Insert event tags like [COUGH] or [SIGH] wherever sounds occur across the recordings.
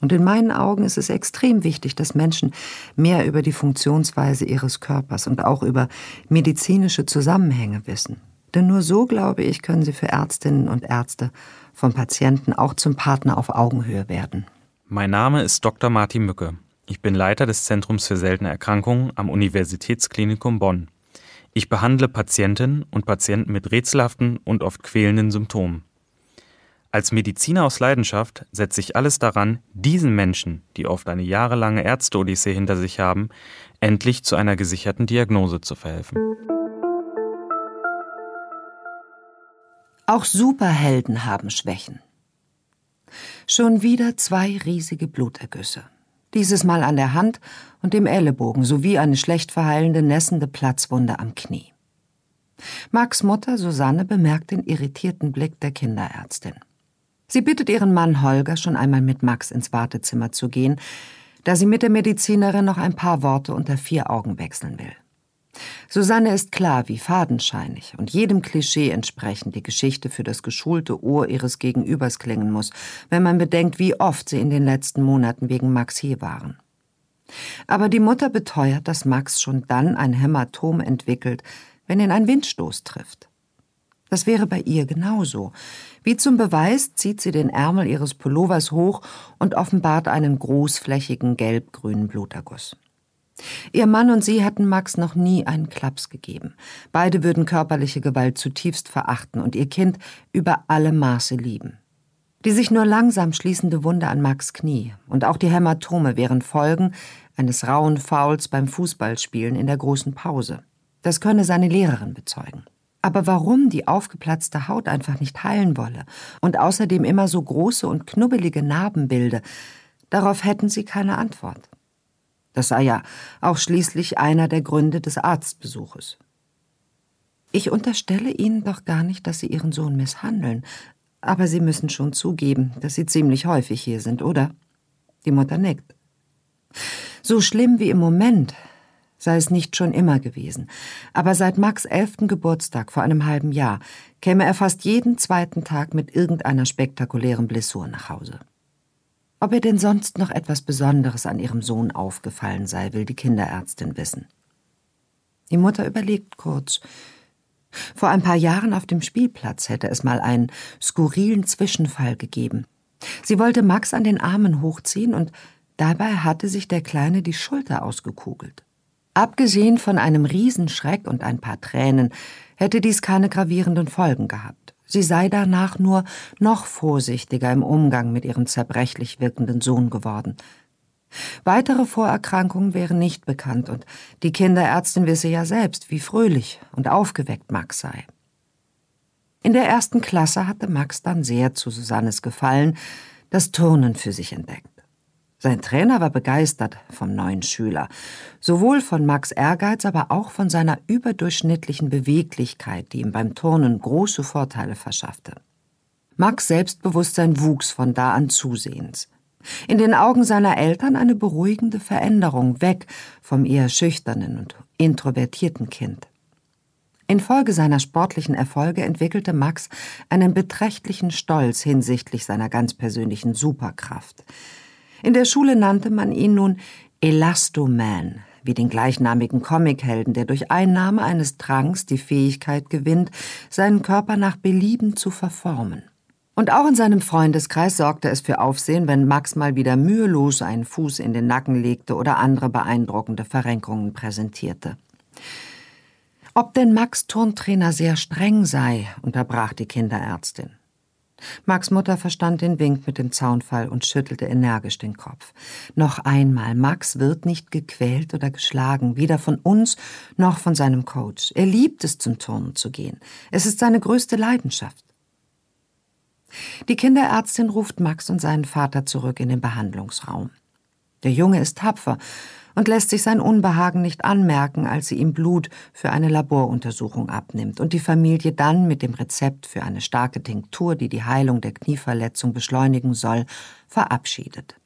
Und in meinen Augen ist es extrem wichtig, dass Menschen mehr über die Funktionsweise ihres Körpers und auch über medizinische Zusammenhänge wissen. Denn nur so, glaube ich, können sie für Ärztinnen und Ärzte vom Patienten auch zum Partner auf Augenhöhe werden. Mein Name ist Dr. Martin Mücke. Ich bin Leiter des Zentrums für seltene Erkrankungen am Universitätsklinikum Bonn. Ich behandle Patientinnen und Patienten mit rätselhaften und oft quälenden Symptomen. Als Mediziner aus Leidenschaft setze ich alles daran, diesen Menschen, die oft eine jahrelange Ärzte-Odyssee hinter sich haben, endlich zu einer gesicherten Diagnose zu verhelfen. Auch Superhelden haben Schwächen. Schon wieder zwei riesige Blutergüsse. Dieses Mal an der Hand und dem Ellenbogen sowie eine schlecht verheilende, nässende Platzwunde am Knie. Max Mutter Susanne bemerkt den irritierten Blick der Kinderärztin. Sie bittet ihren Mann Holger schon einmal mit Max ins Wartezimmer zu gehen, da sie mit der Medizinerin noch ein paar Worte unter vier Augen wechseln will. Susanne ist klar wie fadenscheinig und jedem Klischee entsprechend die Geschichte für das geschulte Ohr ihres Gegenübers klingen muss, wenn man bedenkt, wie oft sie in den letzten Monaten wegen Max hier waren. Aber die Mutter beteuert, dass Max schon dann ein Hämatom entwickelt, wenn ihn ein Windstoß trifft. Das wäre bei ihr genauso. Wie zum Beweis zieht sie den Ärmel ihres Pullovers hoch und offenbart einen großflächigen gelb-grünen Bluterguss. Ihr Mann und sie hatten Max noch nie einen Klaps gegeben. Beide würden körperliche Gewalt zutiefst verachten und ihr Kind über alle Maße lieben. Die sich nur langsam schließende Wunde an Max Knie und auch die Hämatome wären Folgen eines rauen Fouls beim Fußballspielen in der großen Pause. Das könne seine Lehrerin bezeugen. Aber warum die aufgeplatzte Haut einfach nicht heilen wolle und außerdem immer so große und knubbelige Narben bilde, darauf hätten sie keine Antwort. Das sei ja auch schließlich einer der Gründe des Arztbesuches. Ich unterstelle Ihnen doch gar nicht, dass Sie Ihren Sohn misshandeln, aber Sie müssen schon zugeben, dass Sie ziemlich häufig hier sind, oder? Die Mutter nickt. So schlimm wie im Moment sei es nicht schon immer gewesen. Aber seit Max elften Geburtstag vor einem halben Jahr käme er fast jeden zweiten Tag mit irgendeiner spektakulären Blessur nach Hause. Ob ihr denn sonst noch etwas Besonderes an ihrem Sohn aufgefallen sei, will die Kinderärztin wissen. Die Mutter überlegt kurz. Vor ein paar Jahren auf dem Spielplatz hätte es mal einen skurrilen Zwischenfall gegeben. Sie wollte Max an den Armen hochziehen und dabei hatte sich der Kleine die Schulter ausgekugelt. Abgesehen von einem Riesenschreck und ein paar Tränen hätte dies keine gravierenden Folgen gehabt. Sie sei danach nur noch vorsichtiger im Umgang mit ihrem zerbrechlich wirkenden Sohn geworden. Weitere Vorerkrankungen wären nicht bekannt und die Kinderärztin wisse ja selbst, wie fröhlich und aufgeweckt Max sei. In der ersten Klasse hatte Max dann sehr zu Susannes Gefallen das Turnen für sich entdeckt. Sein Trainer war begeistert vom neuen Schüler, sowohl von Max Ehrgeiz, aber auch von seiner überdurchschnittlichen Beweglichkeit, die ihm beim Turnen große Vorteile verschaffte. Max Selbstbewusstsein wuchs von da an zusehends. In den Augen seiner Eltern eine beruhigende Veränderung weg vom eher schüchternen und introvertierten Kind. Infolge seiner sportlichen Erfolge entwickelte Max einen beträchtlichen Stolz hinsichtlich seiner ganz persönlichen Superkraft. In der Schule nannte man ihn nun Elastoman, wie den gleichnamigen Comichelden, der durch Einnahme eines Tranks die Fähigkeit gewinnt, seinen Körper nach Belieben zu verformen. Und auch in seinem Freundeskreis sorgte es für Aufsehen, wenn Max mal wieder mühelos einen Fuß in den Nacken legte oder andere beeindruckende Verrenkungen präsentierte. Ob denn Max Turntrainer sehr streng sei, unterbrach die Kinderärztin. Max Mutter verstand den Wink mit dem Zaunfall und schüttelte energisch den Kopf. Noch einmal, Max wird nicht gequält oder geschlagen, weder von uns noch von seinem Coach. Er liebt es, zum Turnen zu gehen. Es ist seine größte Leidenschaft. Die Kinderärztin ruft Max und seinen Vater zurück in den Behandlungsraum. Der Junge ist tapfer und lässt sich sein Unbehagen nicht anmerken, als sie ihm Blut für eine Laboruntersuchung abnimmt und die Familie dann mit dem Rezept für eine starke Tinktur, die die Heilung der Knieverletzung beschleunigen soll, verabschiedet.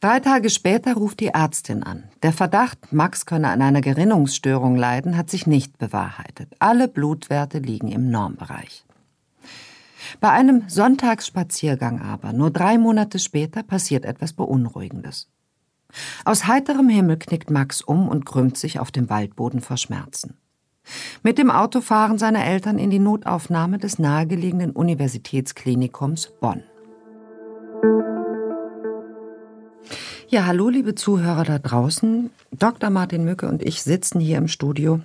Drei Tage später ruft die Ärztin an. Der Verdacht, Max könne an einer Gerinnungsstörung leiden, hat sich nicht bewahrheitet. Alle Blutwerte liegen im Normbereich. Bei einem Sonntagsspaziergang aber, nur drei Monate später, passiert etwas Beunruhigendes. Aus heiterem Himmel knickt Max um und krümmt sich auf dem Waldboden vor Schmerzen. Mit dem Auto fahren seine Eltern in die Notaufnahme des nahegelegenen Universitätsklinikums Bonn. Ja, hallo, liebe Zuhörer da draußen. Dr. Martin Mücke und ich sitzen hier im Studio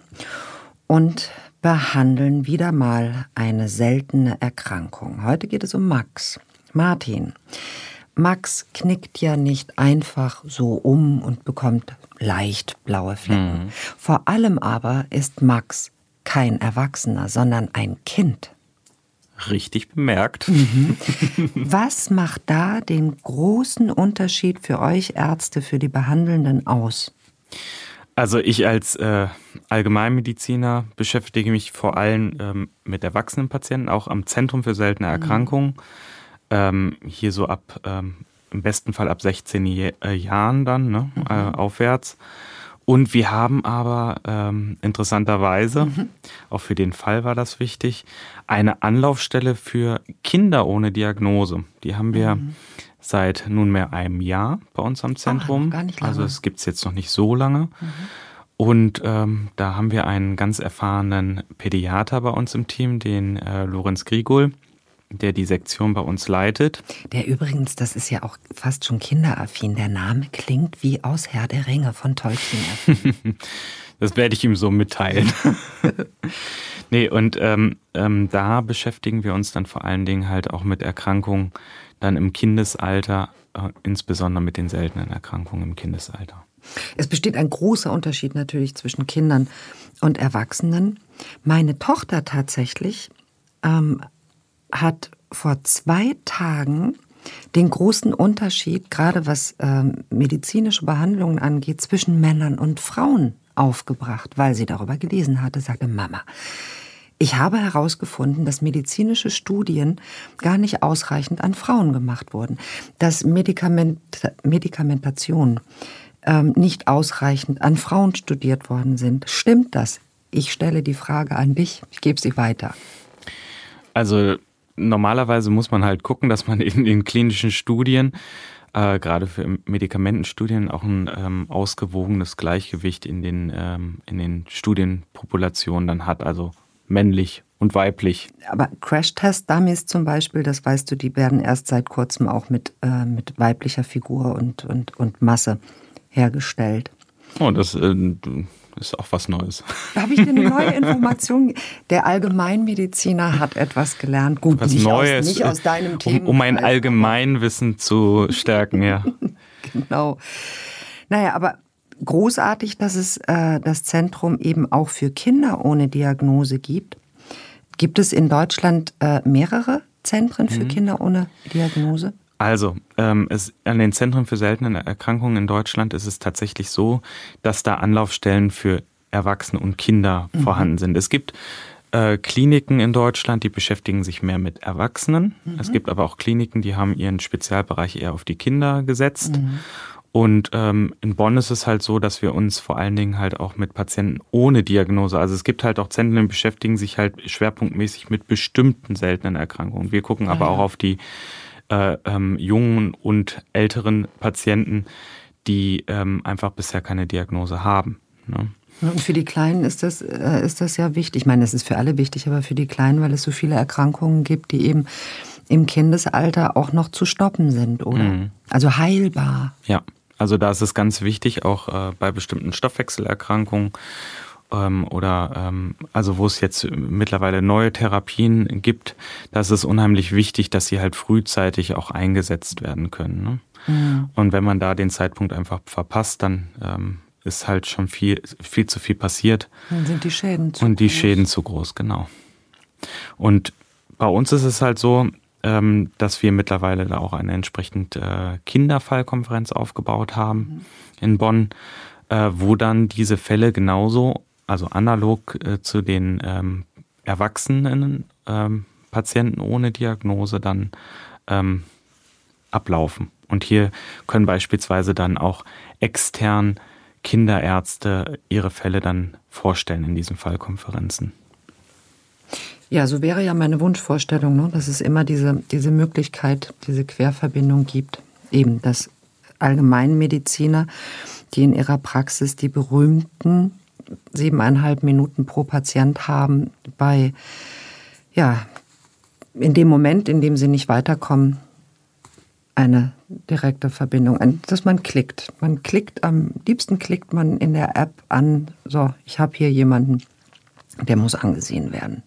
und behandeln wieder mal eine seltene Erkrankung. Heute geht es um Max. Martin, Max knickt ja nicht einfach so um und bekommt leicht blaue Flecken. Mhm. Vor allem aber ist Max kein Erwachsener, sondern ein Kind. Richtig bemerkt. Mhm. Was macht da den großen Unterschied für euch Ärzte, für die Behandelnden aus? Also ich als äh, Allgemeinmediziner beschäftige mich vor allem ähm, mit erwachsenen Patienten, auch am Zentrum für seltene mhm. Erkrankungen. Mhm ähm, hier so ab, ähm, im besten Fall ab 16 Je äh, Jahren dann, ne, mhm. äh, aufwärts. Und wir haben aber ähm, interessanterweise, mhm. auch für den Fall war das wichtig, eine Anlaufstelle für Kinder ohne Diagnose. Die haben wir mhm. seit nunmehr einem Jahr bei uns am Zentrum. Ach, gar nicht lange. Also es gibt es jetzt noch nicht so lange. Mhm. Und ähm, da haben wir einen ganz erfahrenen Pädiater bei uns im Team, den äh, Lorenz Grigol der die Sektion bei uns leitet. Der übrigens, das ist ja auch fast schon kinderaffin, der Name klingt wie aus Herr der Ringe von Tolkien. [LAUGHS] das werde ich ihm so mitteilen. [LAUGHS] nee, und ähm, ähm, da beschäftigen wir uns dann vor allen Dingen halt auch mit Erkrankungen dann im Kindesalter, äh, insbesondere mit den seltenen Erkrankungen im Kindesalter. Es besteht ein großer Unterschied natürlich zwischen Kindern und Erwachsenen. Meine Tochter tatsächlich ähm, hat vor zwei Tagen den großen Unterschied, gerade was ähm, medizinische Behandlungen angeht, zwischen Männern und Frauen aufgebracht, weil sie darüber gelesen hatte, sagte Mama. Ich habe herausgefunden, dass medizinische Studien gar nicht ausreichend an Frauen gemacht wurden, dass Medikament, Medikamentation ähm, nicht ausreichend an Frauen studiert worden sind. Stimmt das? Ich stelle die Frage an dich, ich gebe sie weiter. Also normalerweise muss man halt gucken, dass man [LAUGHS] in den klinischen Studien, äh, gerade für Medikamentenstudien, auch ein ähm, ausgewogenes Gleichgewicht in den, ähm, in den Studienpopulationen dann hat, also männlich und weiblich. Aber Crash-Test-Dummies zum Beispiel, das weißt du, die werden erst seit kurzem auch mit, äh, mit weiblicher Figur und, und, und Masse hergestellt. Oh, das äh, ist auch was Neues. Habe ich dir eine [LAUGHS] neue Information. Der Allgemeinmediziner hat etwas gelernt. Gut, was nicht, Neues, aus, nicht aus deinem Thema. Um, um mein Allgemeinwissen zu [LAUGHS] stärken, ja. genau. Naja, aber großartig, dass es äh, das Zentrum eben auch für Kinder ohne Diagnose gibt. Gibt es in Deutschland äh, mehrere Zentren für mhm. Kinder ohne Diagnose? Also, ähm, es, an den Zentren für seltene Erkrankungen in Deutschland ist es tatsächlich so, dass da Anlaufstellen für Erwachsene und Kinder mhm. vorhanden sind. Es gibt äh, Kliniken in Deutschland, die beschäftigen sich mehr mit Erwachsenen. Mhm. Es gibt aber auch Kliniken, die haben ihren Spezialbereich eher auf die Kinder gesetzt. Mhm. Und ähm, in Bonn ist es halt so, dass wir uns vor allen Dingen halt auch mit Patienten ohne Diagnose, also es gibt halt auch Zentren, die beschäftigen sich halt schwerpunktmäßig mit bestimmten seltenen Erkrankungen. Wir gucken aber ja. auch auf die äh, ähm, jungen und älteren Patienten, die ähm, einfach bisher keine Diagnose haben. Ne? Und für die Kleinen ist das, äh, ist das ja wichtig. Ich meine, es ist für alle wichtig, aber für die Kleinen, weil es so viele Erkrankungen gibt, die eben im Kindesalter auch noch zu stoppen sind, oder? Mhm. Also heilbar. Ja, also da ist es ganz wichtig, auch äh, bei bestimmten Stoffwechselerkrankungen ähm, oder ähm, also wo es jetzt mittlerweile neue Therapien gibt, da ist es unheimlich wichtig, dass sie halt frühzeitig auch eingesetzt werden können. Ne? Mhm. Und wenn man da den Zeitpunkt einfach verpasst, dann ähm, ist halt schon viel, viel zu viel passiert. Dann sind die Schäden zu Und die groß. Schäden zu groß, genau. Und bei uns ist es halt so, ähm, dass wir mittlerweile da auch eine entsprechend äh, Kinderfallkonferenz aufgebaut haben mhm. in Bonn, äh, wo dann diese Fälle genauso, also analog äh, zu den ähm, Erwachsenen ähm, Patienten ohne Diagnose dann ähm, ablaufen. Und hier können beispielsweise dann auch extern Kinderärzte ihre Fälle dann vorstellen in diesen Fallkonferenzen. Ja, so wäre ja meine Wunschvorstellung, ne? dass es immer diese, diese Möglichkeit, diese Querverbindung gibt. Eben, dass Allgemeinmediziner, die in ihrer Praxis die berühmten siebeneinhalb Minuten pro Patient haben, bei, ja, in dem Moment, in dem sie nicht weiterkommen, eine direkte Verbindung, dass man klickt. Man klickt, am liebsten klickt man in der App an, so, ich habe hier jemanden, der muss angesehen werden.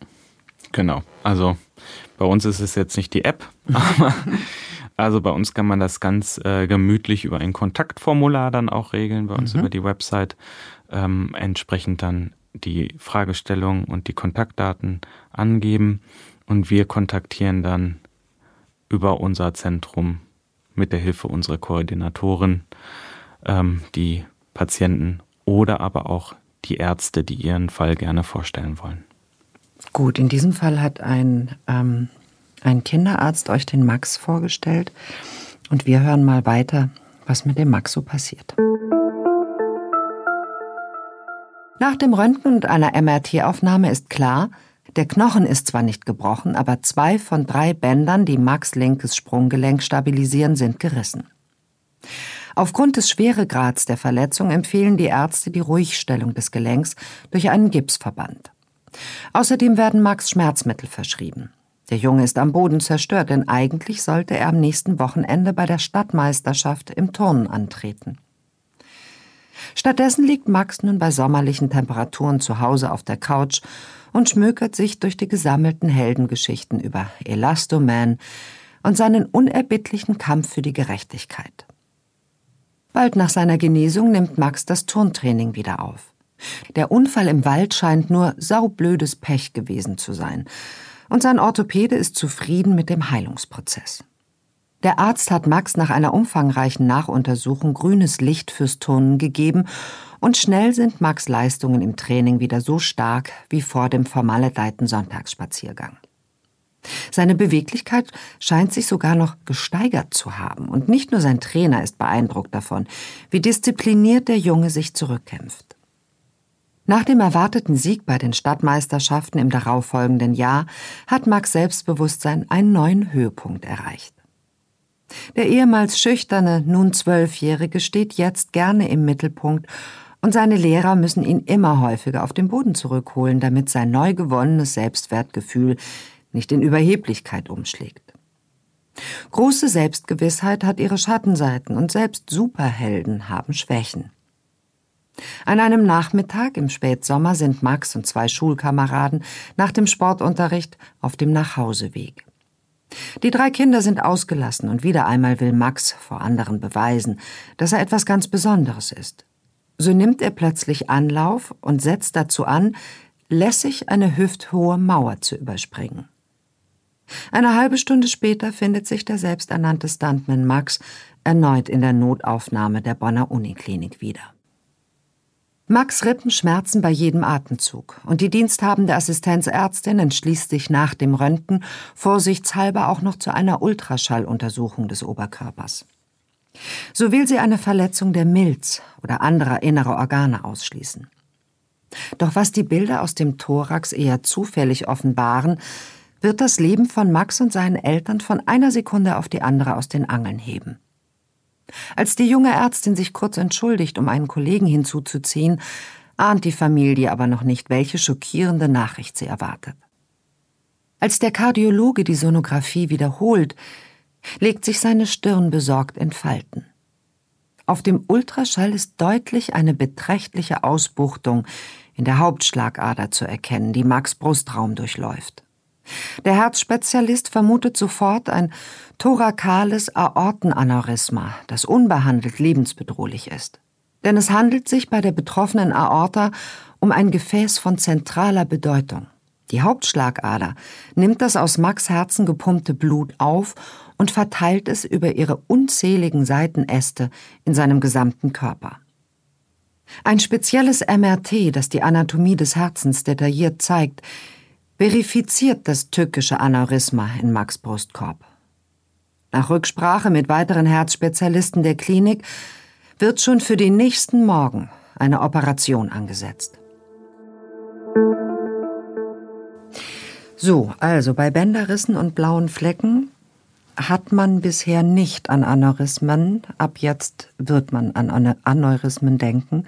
Genau, also bei uns ist es jetzt nicht die App, [LAUGHS] aber also bei uns kann man das ganz äh, gemütlich über ein Kontaktformular dann auch regeln, bei uns mhm. über die Website ähm, entsprechend dann die Fragestellung und die Kontaktdaten angeben und wir kontaktieren dann über unser Zentrum mit der Hilfe unserer Koordinatoren ähm, die Patienten oder aber auch die Ärzte, die ihren Fall gerne vorstellen wollen. Gut, in diesem Fall hat ein, ähm, ein Kinderarzt euch den Max vorgestellt und wir hören mal weiter, was mit dem Max so passiert. Nach dem Röntgen und einer MRT-Aufnahme ist klar, der Knochen ist zwar nicht gebrochen, aber zwei von drei Bändern, die Max linkes Sprunggelenk stabilisieren, sind gerissen. Aufgrund des Schweregrads der Verletzung empfehlen die Ärzte die Ruhigstellung des Gelenks durch einen Gipsverband. Außerdem werden Max Schmerzmittel verschrieben. Der Junge ist am Boden zerstört, denn eigentlich sollte er am nächsten Wochenende bei der Stadtmeisterschaft im Turnen antreten. Stattdessen liegt Max nun bei sommerlichen Temperaturen zu Hause auf der Couch und schmökert sich durch die gesammelten Heldengeschichten über Elastoman und seinen unerbittlichen Kampf für die Gerechtigkeit. Bald nach seiner Genesung nimmt Max das Turntraining wieder auf. Der Unfall im Wald scheint nur saublödes Pech gewesen zu sein, und sein Orthopäde ist zufrieden mit dem Heilungsprozess. Der Arzt hat Max nach einer umfangreichen Nachuntersuchung grünes Licht fürs Turnen gegeben und schnell sind Max Leistungen im Training wieder so stark wie vor dem vermaledeiten Sonntagsspaziergang. Seine Beweglichkeit scheint sich sogar noch gesteigert zu haben, und nicht nur sein Trainer ist beeindruckt davon, wie diszipliniert der Junge sich zurückkämpft. Nach dem erwarteten Sieg bei den Stadtmeisterschaften im darauffolgenden Jahr hat Max Selbstbewusstsein einen neuen Höhepunkt erreicht. Der ehemals schüchterne, nun Zwölfjährige steht jetzt gerne im Mittelpunkt und seine Lehrer müssen ihn immer häufiger auf den Boden zurückholen, damit sein neu gewonnenes Selbstwertgefühl nicht in Überheblichkeit umschlägt. Große Selbstgewissheit hat ihre Schattenseiten und selbst Superhelden haben Schwächen. An einem Nachmittag im Spätsommer sind Max und zwei Schulkameraden nach dem Sportunterricht auf dem Nachhauseweg. Die drei Kinder sind ausgelassen und wieder einmal will Max vor anderen beweisen, dass er etwas ganz Besonderes ist. So nimmt er plötzlich Anlauf und setzt dazu an, lässig eine hüfthohe Mauer zu überspringen. Eine halbe Stunde später findet sich der selbsternannte Stuntman Max erneut in der Notaufnahme der Bonner Uniklinik wieder. Max Rippen schmerzen bei jedem Atemzug und die diensthabende Assistenzärztin entschließt sich nach dem Röntgen vorsichtshalber auch noch zu einer Ultraschalluntersuchung des Oberkörpers. So will sie eine Verletzung der Milz oder anderer innerer Organe ausschließen. Doch was die Bilder aus dem Thorax eher zufällig offenbaren, wird das Leben von Max und seinen Eltern von einer Sekunde auf die andere aus den Angeln heben. Als die junge Ärztin sich kurz entschuldigt, um einen Kollegen hinzuzuziehen, ahnt die Familie aber noch nicht, welche schockierende Nachricht sie erwartet. Als der Kardiologe die Sonographie wiederholt, legt sich seine Stirn besorgt in Falten. Auf dem Ultraschall ist deutlich eine beträchtliche Ausbuchtung in der Hauptschlagader zu erkennen, die Max Brustraum durchläuft. Der Herzspezialist vermutet sofort ein thorakales Aortenaneurysma, das unbehandelt lebensbedrohlich ist. Denn es handelt sich bei der betroffenen Aorta um ein Gefäß von zentraler Bedeutung. Die Hauptschlagader nimmt das aus Max Herzen gepumpte Blut auf und verteilt es über ihre unzähligen Seitenäste in seinem gesamten Körper. Ein spezielles MRT, das die Anatomie des Herzens detailliert zeigt, verifiziert das tückische Aneurysma in Max Brustkorb. Nach Rücksprache mit weiteren Herzspezialisten der Klinik wird schon für den nächsten Morgen eine Operation angesetzt. So, also bei Bänderrissen und blauen Flecken hat man bisher nicht an Aneurysmen, ab jetzt wird man an Aneurysmen denken,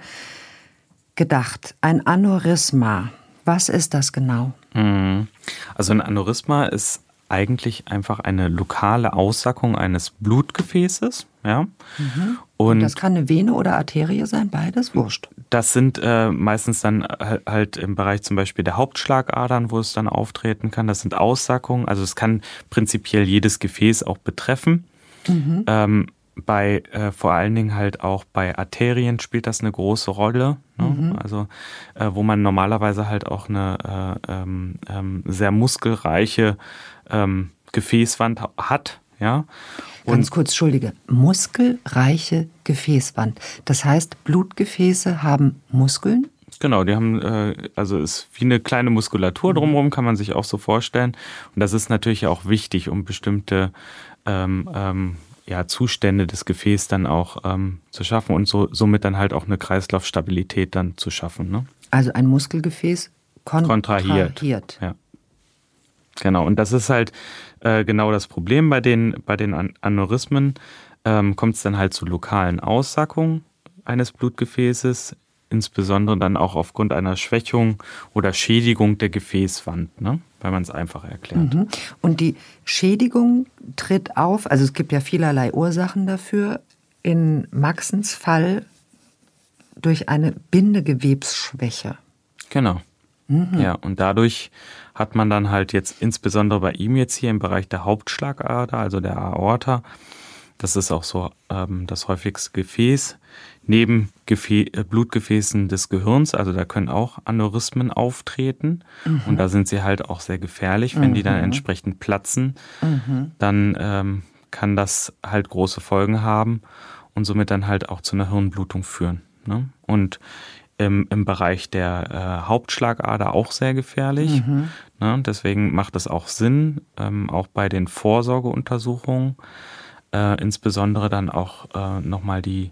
gedacht. Ein Aneurysma, was ist das genau? Mhm. Also ein Aneurysma ist eigentlich einfach eine lokale Aussackung eines Blutgefäßes. Ja? Mhm. Und, Und, das kann eine Vene oder Arterie sein, beides wurscht. Das sind äh, meistens dann halt im Bereich zum Beispiel der Hauptschlagadern, wo es dann auftreten kann. Das sind Aussackungen. Also es kann prinzipiell jedes Gefäß auch betreffen. Mhm. Ähm, bei äh, vor allen Dingen halt auch bei Arterien spielt das eine große Rolle. Ne? Mhm. Also äh, wo man normalerweise halt auch eine äh, ähm, ähm, sehr muskelreiche ähm, Gefäßwand hat. Ja. Und Ganz kurz, Entschuldige, muskelreiche Gefäßwand. Das heißt, Blutgefäße haben Muskeln? Genau, die haben, äh, also ist wie eine kleine Muskulatur drumherum, kann man sich auch so vorstellen. Und das ist natürlich auch wichtig, um bestimmte ähm, ähm, ja, Zustände des Gefäßes dann auch ähm, zu schaffen und so, somit dann halt auch eine Kreislaufstabilität dann zu schaffen. Ne? Also ein Muskelgefäß kontrahiert. kontrahiert. Ja. Genau, und das ist halt äh, genau das Problem bei den, bei den An Aneurysmen. Ähm, Kommt es dann halt zu lokalen Aussackungen eines Blutgefäßes, insbesondere dann auch aufgrund einer Schwächung oder Schädigung der Gefäßwand, ne? weil man es einfach erklärt. Mhm. Und die Schädigung tritt auf, also es gibt ja vielerlei Ursachen dafür, in Maxens Fall durch eine Bindegewebsschwäche. Genau. Mhm. Ja, und dadurch hat man dann halt jetzt insbesondere bei ihm jetzt hier im Bereich der Hauptschlagader, also der Aorta, das ist auch so ähm, das häufigste Gefäß, neben Gefä äh, Blutgefäßen des Gehirns, also da können auch Aneurysmen auftreten mhm. und da sind sie halt auch sehr gefährlich, wenn mhm. die dann mhm. entsprechend platzen, mhm. dann ähm, kann das halt große Folgen haben und somit dann halt auch zu einer Hirnblutung führen. Ne? Und im, im Bereich der äh, Hauptschlagader auch sehr gefährlich. Mhm. Ne? Deswegen macht es auch Sinn, ähm, auch bei den Vorsorgeuntersuchungen, äh, insbesondere dann auch äh, nochmal die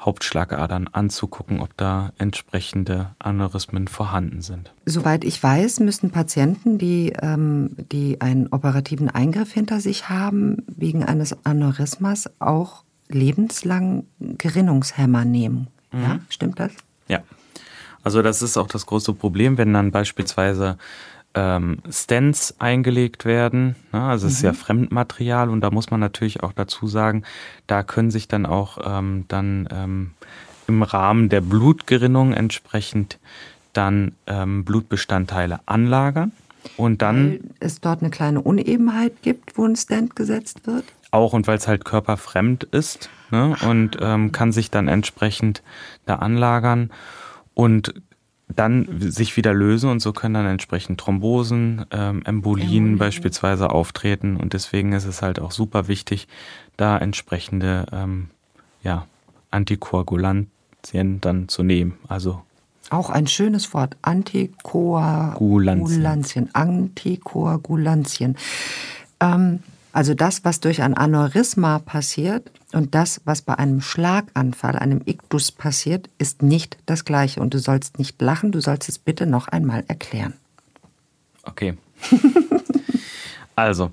Hauptschlagadern anzugucken, ob da entsprechende Aneurysmen vorhanden sind. Soweit ich weiß, müssen Patienten, die, ähm, die einen operativen Eingriff hinter sich haben, wegen eines Aneurysmas auch lebenslang Gerinnungshemmer nehmen. Mhm. Ja, stimmt das? Ja, also das ist auch das große Problem, wenn dann beispielsweise ähm, Stents eingelegt werden. Ne? Also es mhm. ist ja mhm. Fremdmaterial und da muss man natürlich auch dazu sagen, da können sich dann auch ähm, dann ähm, im Rahmen der Blutgerinnung entsprechend dann ähm, Blutbestandteile anlagern. Und dann. Weil es dort eine kleine Unebenheit gibt, wo ein Stent gesetzt wird? Auch und weil es halt körperfremd ist ne? und ähm, kann sich dann entsprechend da anlagern und dann sich wieder lösen und so können dann entsprechend Thrombosen, ähm, Embolien, Embolien beispielsweise auftreten und deswegen ist es halt auch super wichtig, da entsprechende ja, Antikoagulantien dann zu nehmen. Also auch ein schönes Wort, Antikoagulantien. Antikoagulantien. Ähm, also das, was durch ein Aneurysma passiert und das, was bei einem Schlaganfall, einem Iktus passiert, ist nicht das gleiche. Und du sollst nicht lachen, du sollst es bitte noch einmal erklären. Okay. [LAUGHS] also,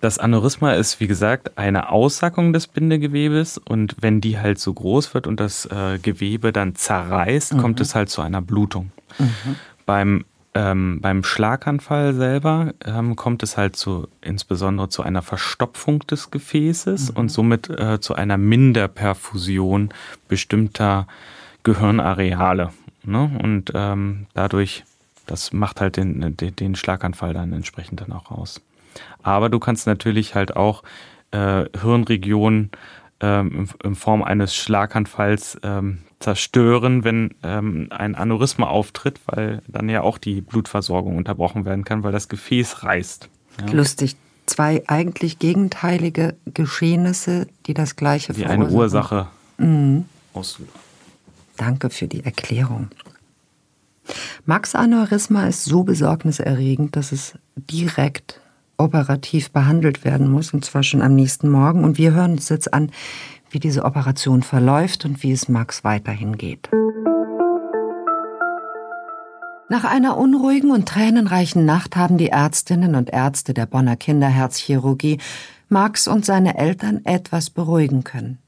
das Aneurysma ist, wie gesagt, eine Aussackung des Bindegewebes und wenn die halt so groß wird und das äh, Gewebe dann zerreißt, mhm. kommt es halt zu einer Blutung. Mhm. Beim ähm, beim Schlaganfall selber ähm, kommt es halt zu, insbesondere zu einer Verstopfung des Gefäßes mhm. und somit äh, zu einer Minderperfusion bestimmter Gehirnareale. Ne? Und ähm, dadurch, das macht halt den, den, den, Schlaganfall dann entsprechend dann auch aus. Aber du kannst natürlich halt auch äh, Hirnregionen ähm, in Form eines Schlaganfalls ähm, zerstören, wenn ähm, ein Aneurysma auftritt, weil dann ja auch die Blutversorgung unterbrochen werden kann, weil das Gefäß reißt. Ja. Lustig. Zwei eigentlich gegenteilige Geschehnisse, die das gleiche Die eine Ursache mhm. auslösen. Danke für die Erklärung. Max Aneurysma ist so besorgniserregend, dass es direkt operativ behandelt werden muss, und zwar schon am nächsten Morgen. Und wir hören uns jetzt an, wie diese Operation verläuft und wie es Max weiterhin geht. Nach einer unruhigen und tränenreichen Nacht haben die Ärztinnen und Ärzte der Bonner Kinderherzchirurgie Max und seine Eltern etwas beruhigen können.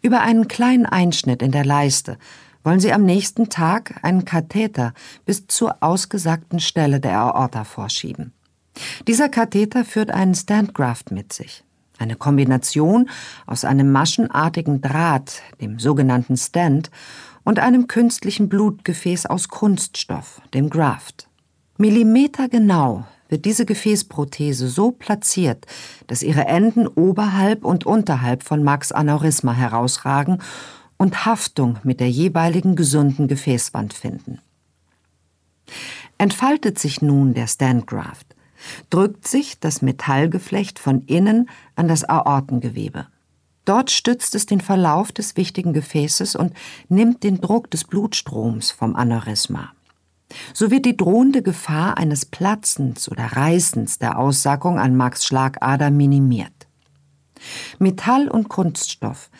Über einen kleinen Einschnitt in der Leiste wollen sie am nächsten Tag einen Katheter bis zur ausgesagten Stelle der Aorta vorschieben. Dieser Katheter führt einen Standgraft mit sich. Eine Kombination aus einem maschenartigen Draht, dem sogenannten Stand, und einem künstlichen Blutgefäß aus Kunststoff, dem Graft. Millimetergenau wird diese Gefäßprothese so platziert, dass ihre Enden oberhalb und unterhalb von Max Aneurysma herausragen und Haftung mit der jeweiligen gesunden Gefäßwand finden. Entfaltet sich nun der Standgraft, drückt sich das Metallgeflecht von innen an das Aortengewebe. Dort stützt es den Verlauf des wichtigen Gefäßes und nimmt den Druck des Blutstroms vom Aneurysma. So wird die drohende Gefahr eines Platzens oder Reißens der Aussackung an Max Schlagader minimiert. Metall und Kunststoff,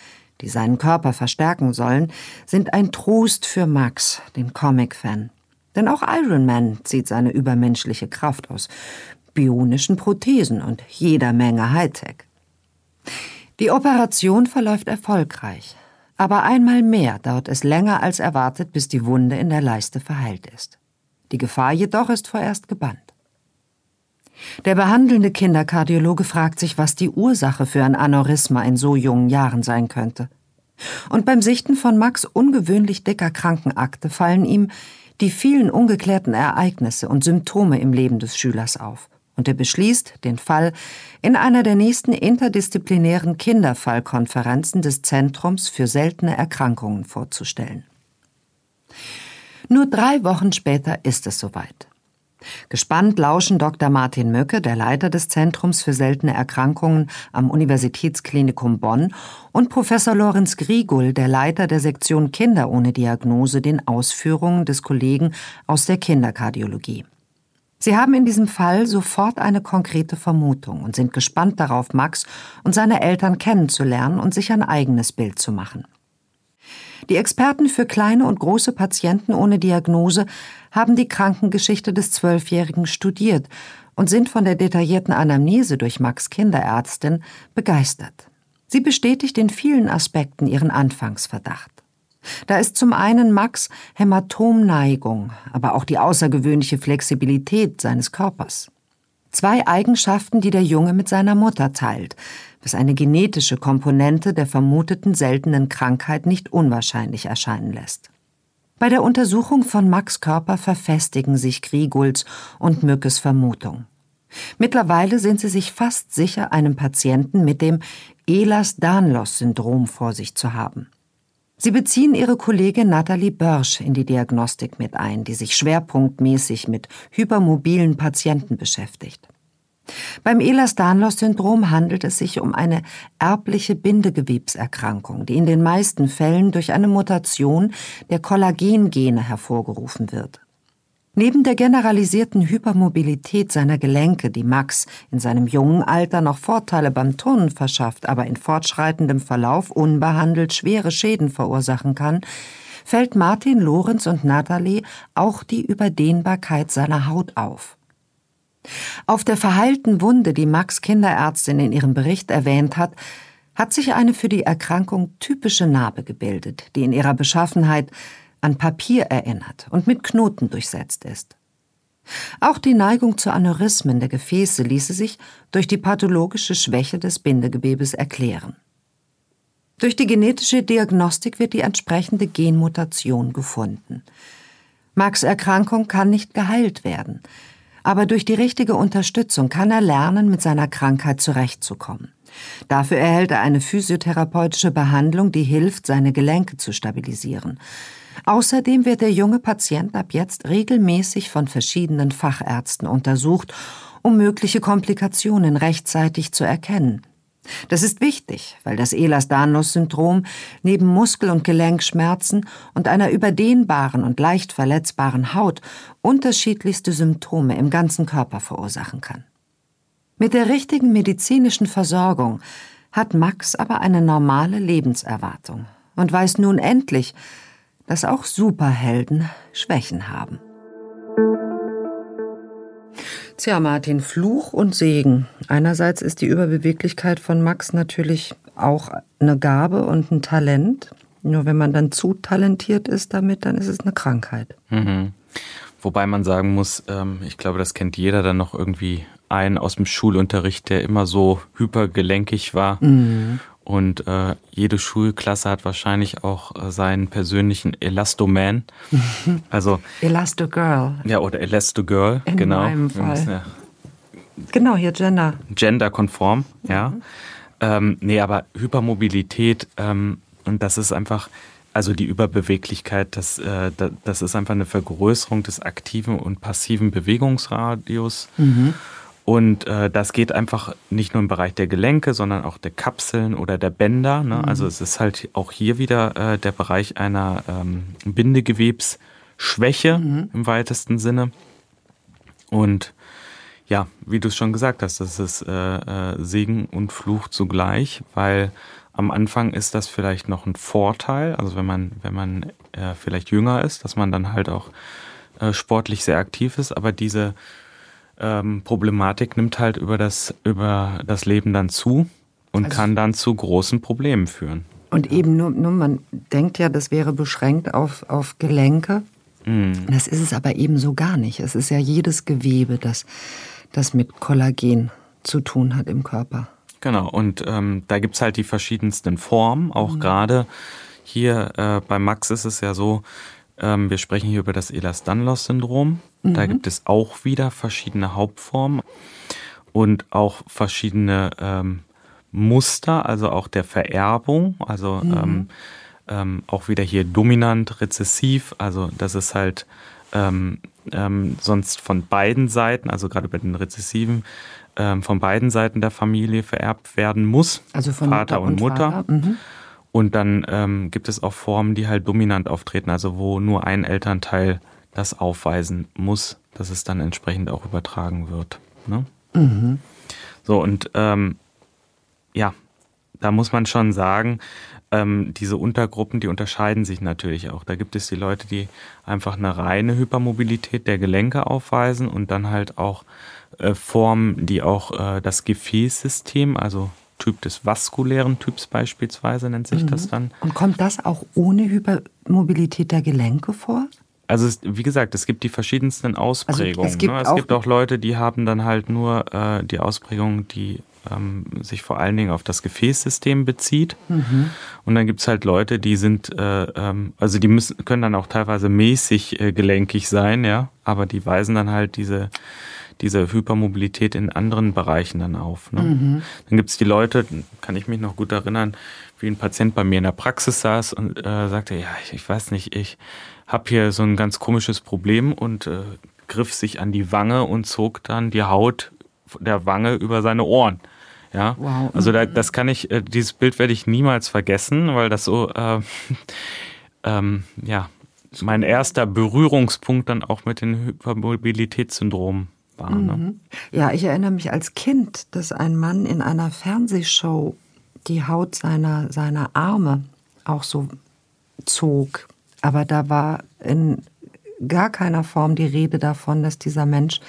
die seinen Körper verstärken sollen, sind ein Trost für Max, den Comic-Fan. Denn auch Iron Man zieht seine übermenschliche Kraft aus bionischen Prothesen und jeder Menge Hightech. Die Operation verläuft erfolgreich, aber einmal mehr dauert es länger als erwartet, bis die Wunde in der Leiste verheilt ist. Die Gefahr jedoch ist vorerst gebannt. Der behandelnde Kinderkardiologe fragt sich, was die Ursache für ein Aneurysma in so jungen Jahren sein könnte. Und beim Sichten von Max ungewöhnlich dicker Krankenakte fallen ihm die vielen ungeklärten Ereignisse und Symptome im Leben des Schülers auf. Und er beschließt, den Fall in einer der nächsten interdisziplinären Kinderfallkonferenzen des Zentrums für seltene Erkrankungen vorzustellen. Nur drei Wochen später ist es soweit. Gespannt lauschen Dr. Martin Möcke, der Leiter des Zentrums für seltene Erkrankungen am Universitätsklinikum Bonn, und Professor Lorenz Grigul, der Leiter der Sektion Kinder ohne Diagnose, den Ausführungen des Kollegen aus der Kinderkardiologie. Sie haben in diesem Fall sofort eine konkrete Vermutung und sind gespannt darauf, Max und seine Eltern kennenzulernen und sich ein eigenes Bild zu machen. Die Experten für kleine und große Patienten ohne Diagnose haben die Krankengeschichte des Zwölfjährigen studiert und sind von der detaillierten Anamnese durch Max Kinderärztin begeistert. Sie bestätigt in vielen Aspekten ihren Anfangsverdacht. Da ist zum einen Max Hämatomneigung, aber auch die außergewöhnliche Flexibilität seines Körpers. Zwei Eigenschaften, die der Junge mit seiner Mutter teilt, was eine genetische Komponente der vermuteten seltenen Krankheit nicht unwahrscheinlich erscheinen lässt. Bei der Untersuchung von Max Körper verfestigen sich Grieguls und Mückes Vermutung. Mittlerweile sind sie sich fast sicher, einen Patienten mit dem Ehlers-Danlos-Syndrom vor sich zu haben. Sie beziehen ihre Kollegin Nathalie Börsch in die Diagnostik mit ein, die sich schwerpunktmäßig mit hypermobilen Patienten beschäftigt. Beim Ehlers-Danlos-Syndrom handelt es sich um eine erbliche Bindegewebserkrankung, die in den meisten Fällen durch eine Mutation der Kollagengene hervorgerufen wird. Neben der generalisierten Hypermobilität seiner Gelenke, die Max in seinem jungen Alter noch Vorteile beim Turnen verschafft, aber in fortschreitendem Verlauf unbehandelt schwere Schäden verursachen kann, fällt Martin Lorenz und Nathalie auch die Überdehnbarkeit seiner Haut auf. Auf der verheilten Wunde, die Max Kinderärztin in ihrem Bericht erwähnt hat, hat sich eine für die Erkrankung typische Narbe gebildet, die in ihrer Beschaffenheit an Papier erinnert und mit Knoten durchsetzt ist. Auch die Neigung zu Aneurysmen der Gefäße ließe sich durch die pathologische Schwäche des Bindegewebes erklären. Durch die genetische Diagnostik wird die entsprechende Genmutation gefunden. Max Erkrankung kann nicht geheilt werden, aber durch die richtige Unterstützung kann er lernen, mit seiner Krankheit zurechtzukommen. Dafür erhält er eine physiotherapeutische Behandlung, die hilft, seine Gelenke zu stabilisieren. Außerdem wird der junge Patient ab jetzt regelmäßig von verschiedenen Fachärzten untersucht, um mögliche Komplikationen rechtzeitig zu erkennen. Das ist wichtig, weil das Ehlers-Danlos-Syndrom neben Muskel- und Gelenkschmerzen und einer überdehnbaren und leicht verletzbaren Haut unterschiedlichste Symptome im ganzen Körper verursachen kann. Mit der richtigen medizinischen Versorgung hat Max aber eine normale Lebenserwartung und weiß nun endlich, dass auch Superhelden Schwächen haben. Tja, Martin, Fluch und Segen. Einerseits ist die Überbeweglichkeit von Max natürlich auch eine Gabe und ein Talent. Nur wenn man dann zu talentiert ist damit, dann ist es eine Krankheit. Mhm. Wobei man sagen muss, ähm, ich glaube, das kennt jeder dann noch irgendwie einen aus dem Schulunterricht, der immer so hypergelenkig war. Mhm. Und äh, jede Schulklasse hat wahrscheinlich auch äh, seinen persönlichen Elastoman. [LAUGHS] Also Elastogirl. Ja, oder Elastogirl, In genau. meinem Fall. Ja, Genau, hier Gender. genderkonform, ja. Ähm, nee, aber Hypermobilität, ähm, und das ist einfach, also die Überbeweglichkeit, das, äh, da- das ist einfach eine Vergrößerung des aktiven und passiven Bewegungsradius. Und äh, das geht einfach nicht nur im Bereich der Gelenke, sondern auch der Kapseln oder der Bänder. Ne? Also es ist halt auch hier wieder äh, der Bereich einer ähm, Bindegewebsschwäche im weitesten Sinne. Und ja, wie du es schon gesagt hast, das ist äh, äh, Segen und Fluch zugleich, weil am Anfang ist das vielleicht noch ein Vorteil, also wenn man, wenn man äh, vielleicht jünger ist, dass man dann halt auch äh, sportlich sehr aktiv ist, aber diese ähm, Problematik nimmt halt über das, über das Leben dann zu und Also- kann dann zu großen Problemen führen. Und eben nur, nur, man denkt ja, das wäre beschränkt auf, auf Gelenke. Das ist es aber eben so gar nicht. Es ist ja jedes Gewebe, das, das mit Kollagen zu tun hat im Körper. Genau, und ähm, da gibt's halt die verschiedensten Formen. Auch gerade hier äh, bei Max ist es ja so, ähm, wir sprechen hier über das Ehlers-Danlos-Syndrom. Da gibt es auch wieder verschiedene Hauptformen und auch verschiedene ähm, Muster, also auch der Vererbung, also ähm, ähm, auch wieder hier dominant, rezessiv, also das ist halt ähm, ähm, sonst von beiden Seiten, also gerade bei den Rezessiven, ähm, von beiden Seiten der Familie vererbt werden muss. Also von Vater Mutter und und Mutter. Vater, mhm. Und dann gibt es auch Formen, die halt dominant auftreten, also wo nur ein Elternteil das aufweisen muss, dass es dann entsprechend auch übertragen wird. Ne? So, und ähm, ja, da muss man schon sagen, ähm, diese Untergruppen, die unterscheiden sich natürlich auch. Da gibt es die Leute, die einfach eine reine Hypermobilität der Gelenke aufweisen und dann halt auch äh, Formen, die auch äh, das Gefäßsystem, also Typ des vaskulären Typs beispielsweise nennt sich das dann. Und kommt das auch ohne Hypermobilität der Gelenke vor? Also es, wie gesagt, es gibt die verschiedensten Ausprägungen. es gibt ne? es auch- gibt auch Leute, die haben dann halt nur äh, die Ausprägung, die ähm, sich vor allen Dingen auf das Gefäßsystem bezieht. Und dann gibt's halt Leute, die sind, äh, ähm, also die müssen, können dann auch teilweise mäßig äh, gelenkig sein, ja, aber die weisen dann halt diese diese Hypermobilität in anderen Bereichen dann auf. Ne? Dann gibt's die Leute, kann ich mich noch gut erinnern, wie ein Patient bei mir in der Praxis saß und äh, sagte, ja, ich, ich weiß nicht, ich habe hier so ein ganz komisches Problem und äh, griff sich an die Wange und zog dann die Haut der Wange über seine Ohren. Ja, Wow. also da, das kann ich, äh, dieses Bild werde ich niemals vergessen, weil das so, äh, [LAUGHS] ähm, ja, mein erster Berührungspunkt dann auch mit dem Hypermobilitätssyndrom war. Ne? Ja, ich erinnere mich als Kind, dass ein Mann in einer Fernsehshow die Haut seiner, seiner Arme auch so zog. Aber da war in gar keiner Form die Rede davon, dass dieser Mensch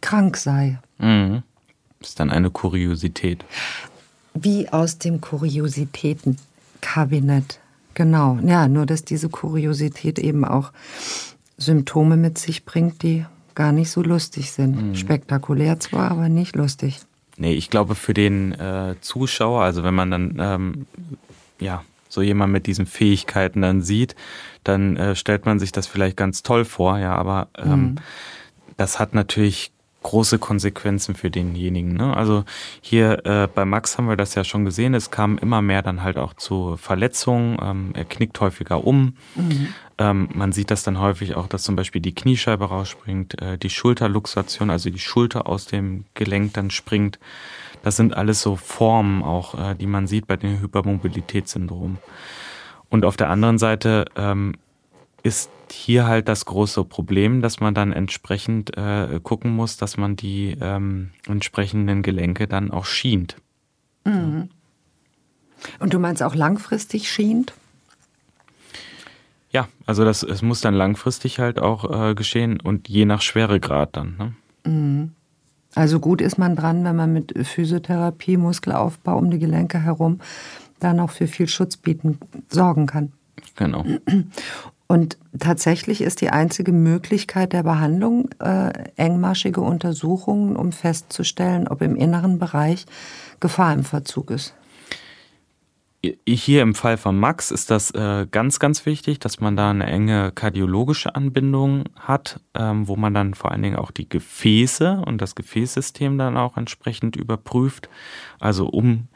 krank sei. Mhm. Ist dann eine Kuriosität. Wie aus dem Kuriositätenkabinett. Genau. Ja, nur dass diese Kuriosität eben auch Symptome mit sich bringt, die gar nicht so lustig sind. Spektakulär zwar, aber nicht lustig. Nee, ich glaube für den äh, Zuschauer, also wenn man dann ähm, ja so jemand mit diesen Fähigkeiten dann sieht, dann äh, stellt man sich das vielleicht ganz toll vor, ja, aber ähm, das hat natürlich große Konsequenzen für denjenigen. Ne? Also hier äh, bei Max haben wir das ja schon gesehen, es kam immer mehr dann halt auch zu Verletzungen, ähm, er knickt häufiger um. Mhm. Ähm, man sieht das dann häufig auch, dass zum Beispiel die Kniescheibe rausspringt, äh, die Schulterluxation, also die Schulter aus dem Gelenk dann springt. Das sind alles so Formen auch, äh, die man sieht bei den Hypermobilitätssyndromen. Und auf der anderen Seite ähm, ist hier halt das große Problem, dass man dann entsprechend äh, gucken muss, dass man die ähm, entsprechenden Gelenke dann auch schient. Mhm. Und du meinst auch langfristig schient? Ja, also das es muss dann langfristig halt auch äh, geschehen und je nach Schweregrad dann. Ne? Mhm. Also gut ist man dran, wenn man mit Physiotherapie, Muskelaufbau um die Gelenke herum dann auch für viel Schutz bieten, sorgen kann. Genau. Und tatsächlich ist die einzige Möglichkeit der Behandlung äh, engmaschige Untersuchungen, um festzustellen, ob im inneren Bereich Gefahr im Verzug ist. Hier im Fall von Max ist das äh, ganz, ganz wichtig, dass man da eine enge kardiologische Anbindung hat, ähm, wo man dann vor allen Dingen auch die Gefäße und das Gefäßsystem dann auch entsprechend überprüft. Also um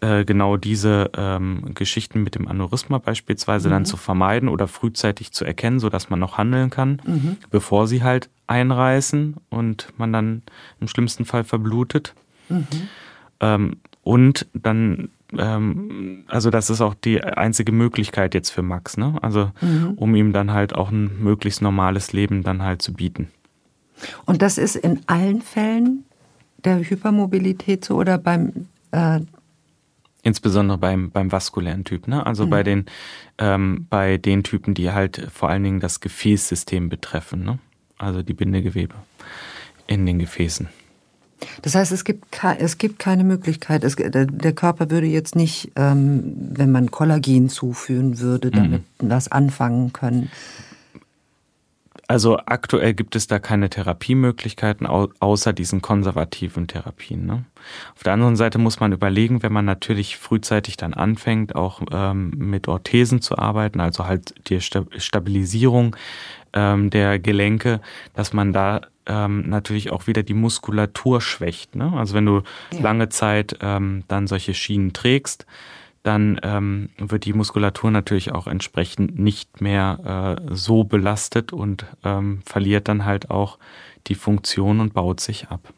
äh, genau diese ähm, Geschichten mit dem Aneurysma beispielsweise mhm. dann zu vermeiden oder frühzeitig zu erkennen, sodass man noch handeln kann, mhm. bevor sie halt einreißen und man dann im schlimmsten Fall verblutet. Mhm. Ähm, und dann, ähm, also das ist auch die einzige Möglichkeit jetzt für Max, ne? Also mhm. um ihm dann halt auch ein möglichst normales Leben dann halt zu bieten. Und das ist in allen Fällen der Hypermobilität so oder beim äh, Insbesondere beim, beim vaskulären Typ, ne? Also mhm. bei den ähm, bei den Typen, die halt vor allen Dingen das Gefäßsystem betreffen, ne? Also die Bindegewebe in den Gefäßen. Das heißt, es gibt, es gibt keine Möglichkeit. Es, der Körper würde jetzt nicht, ähm, wenn man Kollagen zuführen würde, damit mhm. was anfangen können. Also aktuell gibt es da keine Therapiemöglichkeiten außer diesen konservativen Therapien. Ne? Auf der anderen Seite muss man überlegen, wenn man natürlich frühzeitig dann anfängt, auch ähm, mit Orthesen zu arbeiten, also halt die Stabilisierung ähm, der Gelenke, dass man da ähm, natürlich auch wieder die Muskulatur schwächt. Ne? Also wenn du ja. lange Zeit ähm, dann solche Schienen trägst, dann ähm, wird die Muskulatur natürlich auch entsprechend nicht mehr äh, so belastet und ähm, verliert dann halt auch die Funktion und baut sich ab.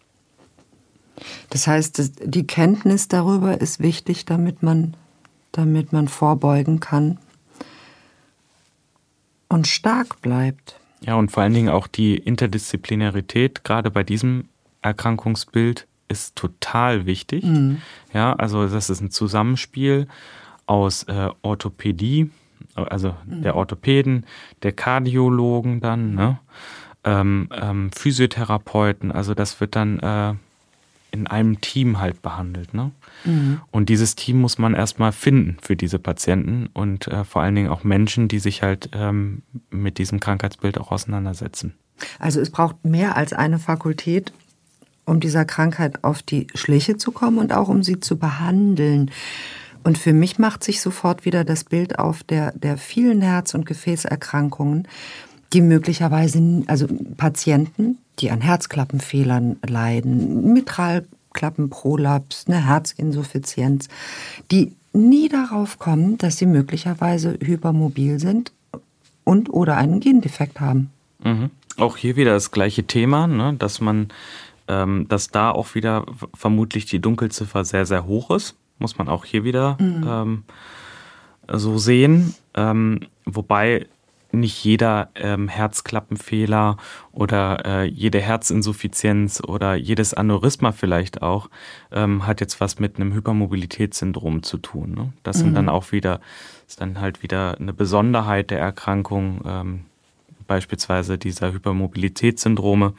Das heißt, die Kenntnis darüber ist wichtig, damit man, damit man vorbeugen kann und stark bleibt. Ja, und vor allen Dingen auch die Interdisziplinarität, gerade bei diesem Erkrankungsbild, ist total wichtig. Mhm. Ja, also das ist ein Zusammenspiel aus äh, Orthopädie, also mhm. der Orthopäden, der Kardiologen dann, ne? ähm, ähm, Physiotherapeuten, also das wird dann äh, in einem Team halt behandelt. Ne? Mhm. Und dieses Team muss man erstmal finden für diese Patienten und äh, vor allen Dingen auch Menschen, die sich halt ähm, mit diesem Krankheitsbild auch auseinandersetzen. Also es braucht mehr als eine Fakultät, um dieser Krankheit auf die Schliche zu kommen und auch um sie zu behandeln. Und für mich macht sich sofort wieder das Bild auf der, der vielen Herz- und Gefäßerkrankungen, die möglicherweise, also Patienten, die an Herzklappenfehlern leiden, Mitralklappenprolaps, eine Herzinsuffizienz, die nie darauf kommen, dass sie möglicherweise hypermobil sind und oder einen Gendefekt haben. Mhm. Auch hier wieder das gleiche Thema, ne, dass man ähm, dass da auch wieder vermutlich die Dunkelziffer sehr, sehr hoch ist. Muss man auch hier wieder mhm. ähm, so sehen. Ähm, wobei nicht jeder ähm, Herzklappenfehler oder äh, jede Herzinsuffizienz oder jedes Aneurysma vielleicht auch ähm, hat jetzt was mit einem Hypermobilitätssyndrom zu tun. Ne? Das mhm. sind dann auch wieder, ist dann halt wieder eine Besonderheit der Erkrankung, ähm, beispielsweise dieser Hypermobilitätssyndrome.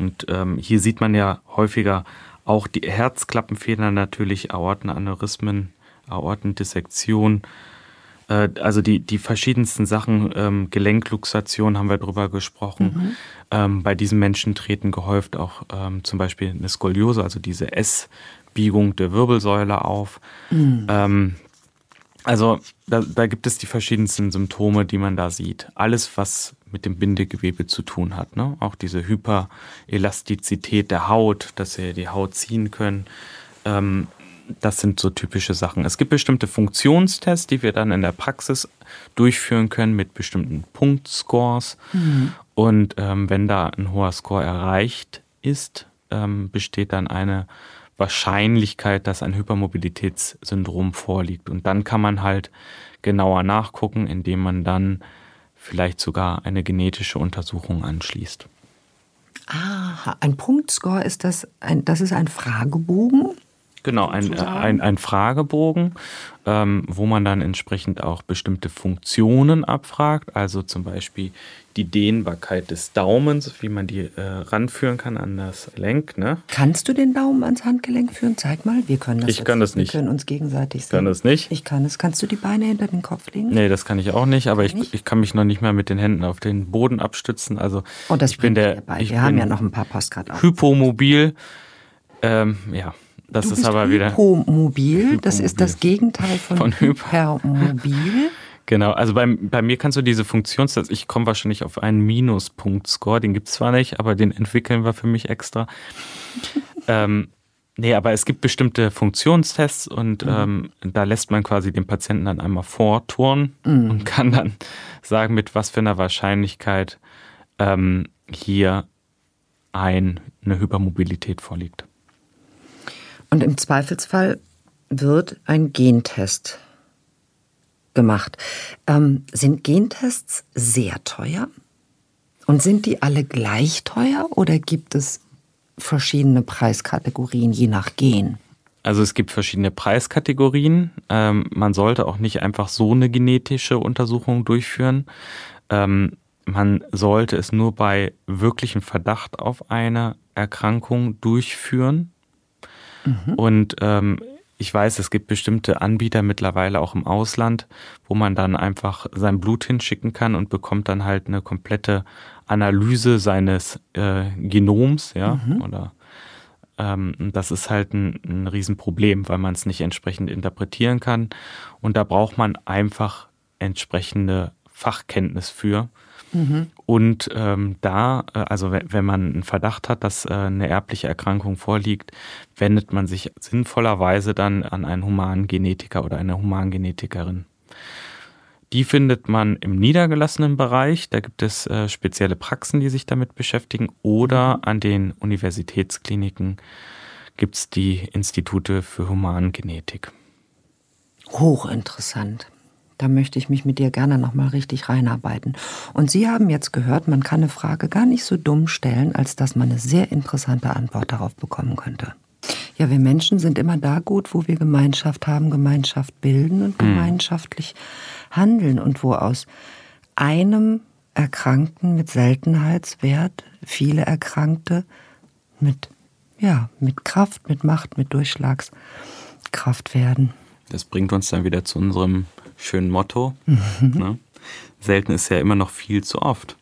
Und ähm, hier sieht man ja häufiger auch die Herzklappenfehler natürlich, Aortenaneurysmen, Aortendissektion, äh, also die, die verschiedensten Sachen, ähm, Gelenkluxation haben wir drüber gesprochen. Mhm. Ähm, bei diesen Menschen treten gehäuft auch ähm, zum Beispiel eine Skoliose, also diese S-Biegung der Wirbelsäule auf. Mhm. Also da, da, gibt es die verschiedensten Symptome, die man da sieht. Alles, was mit dem Bindegewebe zu tun hat. Ne? Auch diese Hyperelastizität der Haut, dass sie die Haut ziehen können. Ähm, das sind so typische Sachen. Es gibt bestimmte Funktionstests, die wir dann in der Praxis durchführen können mit bestimmten Punktscores. Mhm. Und ähm, wenn da ein hoher Score erreicht ist, ähm, besteht dann eine Wahrscheinlichkeit, dass ein Hypermobilitätssyndrom vorliegt. Und dann kann man halt genauer nachgucken, indem man dann vielleicht sogar eine genetische Untersuchung anschließt. Ah, ein Punktscore ist das, ein, das ist ein Fragebogen? Genau, ein, äh, ein, ein Fragebogen, ähm, wo man dann entsprechend auch bestimmte Funktionen abfragt, also zum Beispiel die Dehnbarkeit des Daumens, wie man die äh, ranführen kann an das Gelenk. Ne? Kannst du den Daumen ans Handgelenk führen? Zeig mal, wir können das. Ich kann das nicht. Wir können uns gegenseitig sehen. Ich kann das nicht. Ich kann es. Kannst du die Beine hinter den Kopf legen? Nee, das kann ich auch nicht, aber ich, nicht? ich kann mich noch nicht mal mit den Händen auf den Boden abstützen. Also oh, das ich bin der. Ich wir haben ja noch ein paar Postkarten. Hypomobil. Ähm, ja, das du ist aber wieder. Hypomobil, Hypomobil. das ist das Gegenteil von, von Hypermobil. Genau, also bei, bei mir kannst du diese Funktionstests, ich komme wahrscheinlich auf einen Minuspunkt-Score, den gibt es zwar nicht, aber den entwickeln wir für mich extra. [LAUGHS] ähm, nee, aber es gibt bestimmte Funktionstests und mhm. ähm, da lässt man quasi den Patienten dann einmal vorturnen mhm. und kann dann sagen, mit was für einer Wahrscheinlichkeit ähm, hier ein, eine Hypermobilität vorliegt. Und im Zweifelsfall wird ein Gentest gemacht. Ähm, sind Gentests sehr teuer? Und sind die alle gleich teuer oder gibt es verschiedene Preiskategorien je nach Gen? Also es gibt verschiedene Preiskategorien. Ähm, man sollte auch nicht einfach so eine genetische Untersuchung durchführen. Ähm, man sollte es nur bei wirklichem Verdacht auf eine Erkrankung durchführen. Mhm. Und ähm, ich weiß, es gibt bestimmte Anbieter mittlerweile auch im Ausland, wo man dann einfach sein Blut hinschicken kann und bekommt dann halt eine komplette Analyse seines äh, Genoms, ja, mhm. oder ähm, das ist halt ein, ein Riesenproblem, weil man es nicht entsprechend interpretieren kann. Und da braucht man einfach entsprechende Fachkenntnis für. Mhm. Und ähm, da, äh, also wenn man einen Verdacht hat, dass äh, eine erbliche Erkrankung vorliegt, wendet man sich sinnvollerweise dann an einen humanen Genetiker oder eine Humangenetikerin. Die findet man im niedergelassenen Bereich. Da gibt es äh, spezielle Praxen, die sich damit beschäftigen. Oder mhm. an den Universitätskliniken gibt es die Institute für Humangenetik. Hochinteressant. Da möchte ich mich mit dir gerne nochmal richtig reinarbeiten. Und Sie haben jetzt gehört, man kann eine Frage gar nicht so dumm stellen, als dass man eine sehr interessante Antwort darauf bekommen könnte. Ja, wir Menschen sind immer da gut, wo wir Gemeinschaft haben, Gemeinschaft bilden und hm. gemeinschaftlich handeln und wo aus einem Erkrankten mit Seltenheitswert viele Erkrankte mit, ja, mit Kraft, mit Macht, mit Durchschlagskraft werden. Das bringt uns dann wieder zu unserem schönen Motto. Mhm. Ne? Selten ist ja immer noch viel zu oft.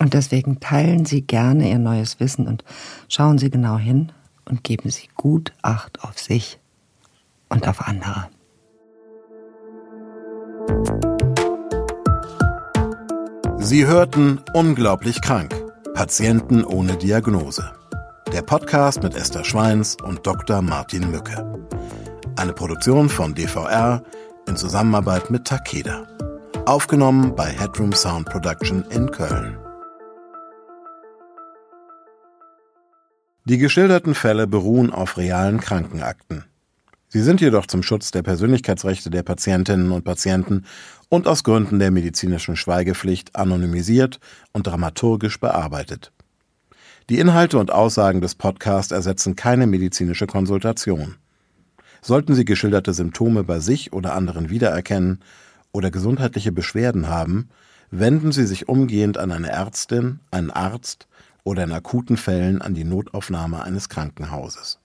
Und deswegen teilen Sie gerne Ihr neues Wissen und schauen Sie genau hin und geben Sie gut Acht auf sich und auf andere. Sie hörten Unglaublich krank. Patienten ohne Diagnose. Der Podcast mit Esther Schweins und Dr. Martin Mücke. Eine Produktion von DVR in Zusammenarbeit mit Takeda. Aufgenommen bei Headroom Sound Production in Köln. Die geschilderten Fälle beruhen auf realen Krankenakten. Sie sind jedoch zum Schutz der Persönlichkeitsrechte der Patientinnen und Patienten und aus Gründen der medizinischen Schweigepflicht anonymisiert und dramaturgisch bearbeitet. Die Inhalte und Aussagen des Podcasts ersetzen keine medizinische Konsultation. Sollten Sie geschilderte Symptome bei sich oder anderen wiedererkennen oder gesundheitliche Beschwerden haben, wenden Sie sich umgehend an eine Ärztin, einen Arzt oder in akuten Fällen an die Notaufnahme eines Krankenhauses.